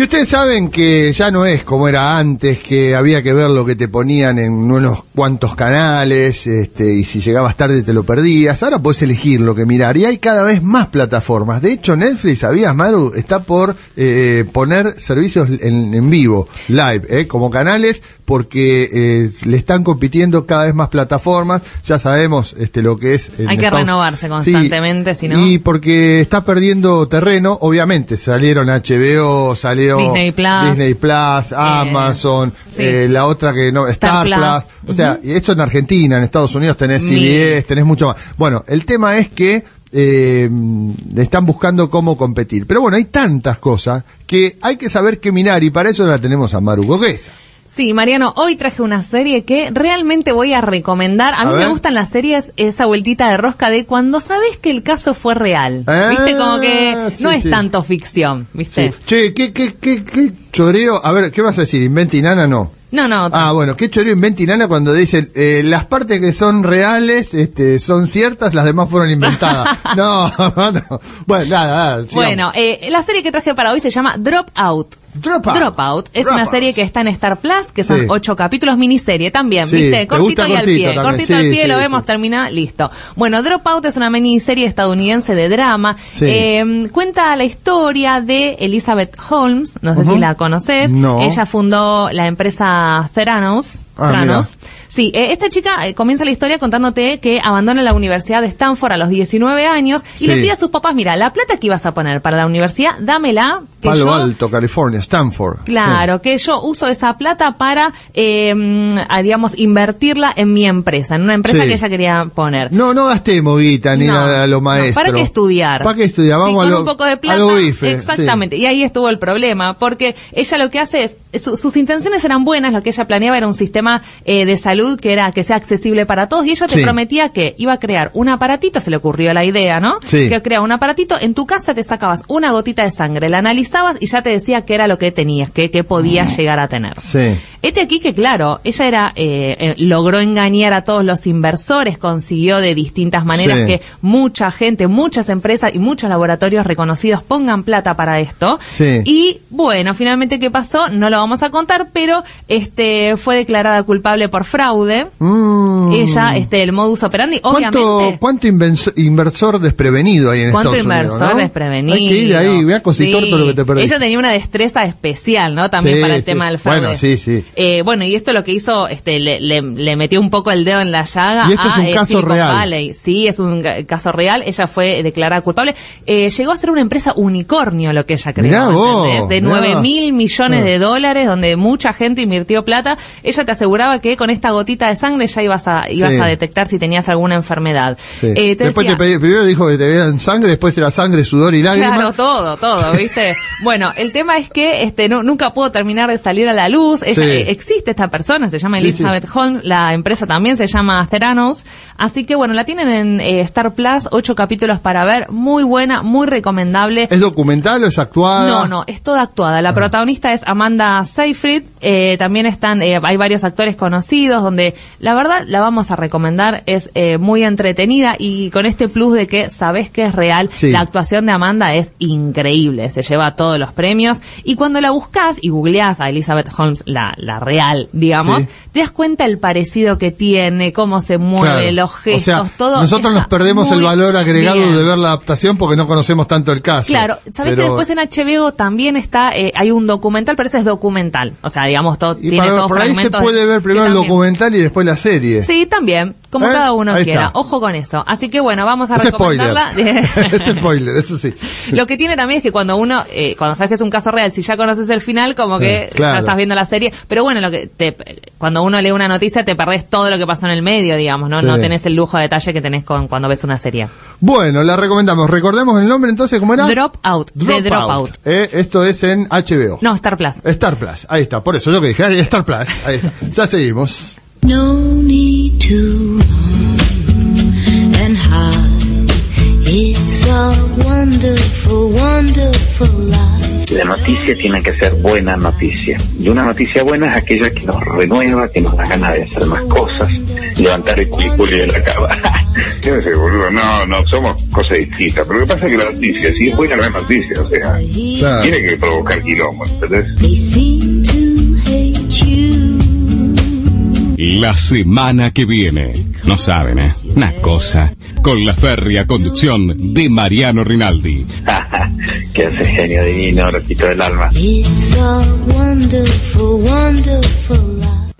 Y ustedes saben que ya no es como era antes, que había que ver lo que te ponían en unos cuantos canales, este, y si llegabas tarde te lo perdías. Ahora puedes elegir lo que mirar y hay cada vez más plataformas. De hecho, Netflix, ¿sabías, Maru? Está por eh, poner servicios en, en vivo, live, eh, como canales, porque eh, le están compitiendo cada vez más plataformas. Ya sabemos este, lo que es. Hay que Estados- renovarse Sí, constantemente, si no. Y porque está perdiendo terreno, obviamente. Salieron HBO, Disney Plus. Disney Plus, Amazon, sí. eh, la otra que no, Star, Star Plus. Plus. O sea, esto en Argentina, en Estados Unidos tenés. CBS, tenés mucho más. Bueno, el tema es que eh, están buscando cómo competir. Pero bueno, hay tantas cosas que hay que saber qué mirar y para eso la tenemos a Maru Goguesa. Sí, Mariano, hoy traje una serie que realmente voy a recomendar. A, A mí me gustan las series, esa vueltita de rosca de cuando sabes que el caso fue real. Ah, ¿Viste? Como que sí, no es sí. tanto ficción, ¿viste? Sí. Che, ¿qué, qué, qué, qué choreo? A ver, ¿qué vas a decir? ¿Inventa y nana? No. No, no. Ah, bueno, qué choreo inventa y nana cuando dicen eh, las partes que son reales este, son ciertas, las demás fueron inventadas. no, no. Bueno, nada, nada. Bueno, eh, la serie que traje para hoy se llama Drop Out. Dropout. Dropout es Dropout. una serie que está en Star Plus, que son Sí. ocho capítulos, miniserie también, Sí, ¿viste? te Cortito y al pie, también, cortito al pie, lo vemos, termina, listo. Bueno, Dropout es una miniserie estadounidense de drama. Sí. Eh, cuenta la historia de Elizabeth Holmes, no sé si la conoces. No. Ella fundó la empresa Theranos. Ah. Sí, eh, esta chica eh, comienza la historia contándote que abandona la Universidad de Stanford a los 19 años y Sí. le pide a sus papás, mira, la plata que ibas a poner para la universidad, dámela. Que Palo yo, Alto, California, Stanford. Claro, que yo uso esa plata para, eh, a, digamos, invertirla en mi empresa, en una empresa Sí. que ella quería poner. No, no gastemos guita ni No, nada a lo no, maestro. ¿Para qué estudiar? ¿Para qué estudiar? Vamos con a lo, un poco de plata. a lo bife, Exactamente. Y ahí estuvo el problema, porque ella lo que hace es, su- sus intenciones eran buenas, lo que ella planeaba era un sistema eh, de salud que era que sea accesible para todos y ella te Sí. prometía que iba a crear un aparatito, se le ocurrió la idea, ¿no? Sí. Que creaba un aparatito, en tu casa te sacabas una gotita de sangre, la analizabas y ya te decía qué era lo que tenías, qué, qué podías llegar a tener. Sí. Este aquí que claro, ella era eh, eh, logró engañar a todos los inversores, consiguió de distintas maneras Sí. que mucha gente, muchas empresas y muchos laboratorios reconocidos pongan plata para esto. Sí. Y bueno, finalmente qué pasó, no lo vamos a contar, pero este fue declarada culpable por fraude. Mm. Ella, este, el modus operandi, ¿Cuánto, obviamente. cuánto invenso- inversor desprevenido hay en ¿Cuánto Estados Unidos? inversor ¿no? desprevenido? Hay que ir ahí, voy a Sí. todo lo que te perdí. Ella tenía una destreza especial, ¿no? También Sí, para el sí. tema del fraude. Bueno, sí, sí. Eh, bueno, y esto lo que hizo, este, le, le- le metió un poco el dedo en la llaga Y esto es a un eh, caso Silicon real. Valley. Sí, es un caso real. Ella fue declarada culpable. Eh, llegó a ser una empresa unicornio lo que ella creó. Mirá. De mirá. 9 mil millones de dólares, donde mucha gente invirtió plata. Ella te aseguraba que con esta gotita de sangre ya ibas a, ibas Sí. a detectar si tenías alguna enfermedad. Sí. Eh, te después decía- te pedí- primero dijo que te vean sangre, después era sangre, sudor y lágrimas. Claro, todo, todo, ¿viste? bueno, el tema es que este nu- nunca pudo terminar de salir a la luz. Ella, Sí. eh, existe esta persona, se llama Elizabeth Holmes, la empresa también se llama Theranos. Así que bueno, la tienen en eh, Star Plus, ocho capítulos para ver, muy buena, muy recomendable. ¿Es documental o es actuada? No, no, es toda actuada. La protagonista es Amanda Seyfried. eh, también están, hay varios actores conocidos donde la verdad la vamos a recomendar. Es eh, muy entretenida y con este plus de que sabes que es real. Sí. La actuación de Amanda es increíble. Se lleva todos los premios. Y cuando la buscas y googleás a Elizabeth Holmes, la, la real, digamos, Sí. te das cuenta el parecido que tiene, cómo se mueve, Claro. los gestos, o sea, todo. Nosotros nos perdemos el valor agregado bien. de ver la adaptación porque no conocemos tanto el caso. Claro, sabes que después en HBO también está, eh, hay un documental, pero ese es documental. O sea, digamos, todo, Y tiene para- todos por ahí se puede de- ver primero el documental y después la serie. Sí, también, como ¿Eh? cada uno Ahí quiera. está. Ojo con eso. Así que bueno, vamos a Es spoiler. recomendarla. es spoiler, eso sí. Lo que tiene también es que cuando uno, eh, cuando sabes que es un caso real, si ya conoces el final, como que Eh, claro. ya estás viendo la serie. Pero bueno, lo que te, cuando uno lee una noticia, te perdés todo lo que pasó en el medio, digamos, ¿no? Sí. No tenés el lujo de detalle que tenés con cuando ves una serie. Bueno, la recomendamos. Recordemos el nombre entonces, ¿cómo era? Drop Out, de Dropout. Eh, esto es en HBO. No, Star Plus. Star Plus, ahí está, por eso yo que dije, Star Plus, ahí está. Ya seguimos. No need to run and hide. It's a wonderful, wonderful life. La noticia tiene que ser buena noticia. Y una noticia buena es aquella que nos renueva, que nos da ganas de hacer más cosas, levantar el culiculi de la cama. Yo sé, boludo, no, no, somos cosas distintas. Pero lo que pasa es que la noticia, si es buena, no es noticia, o sea, Claro. tiene que provocar quilombo, ¿entendés? They seem to hate you. La semana que viene. No saben, ¿eh? Una cosa. Con la férrea conducción de Mariano Rinaldi. que hace genio divino, loquito del alma. It's a wonderful, wonderful life.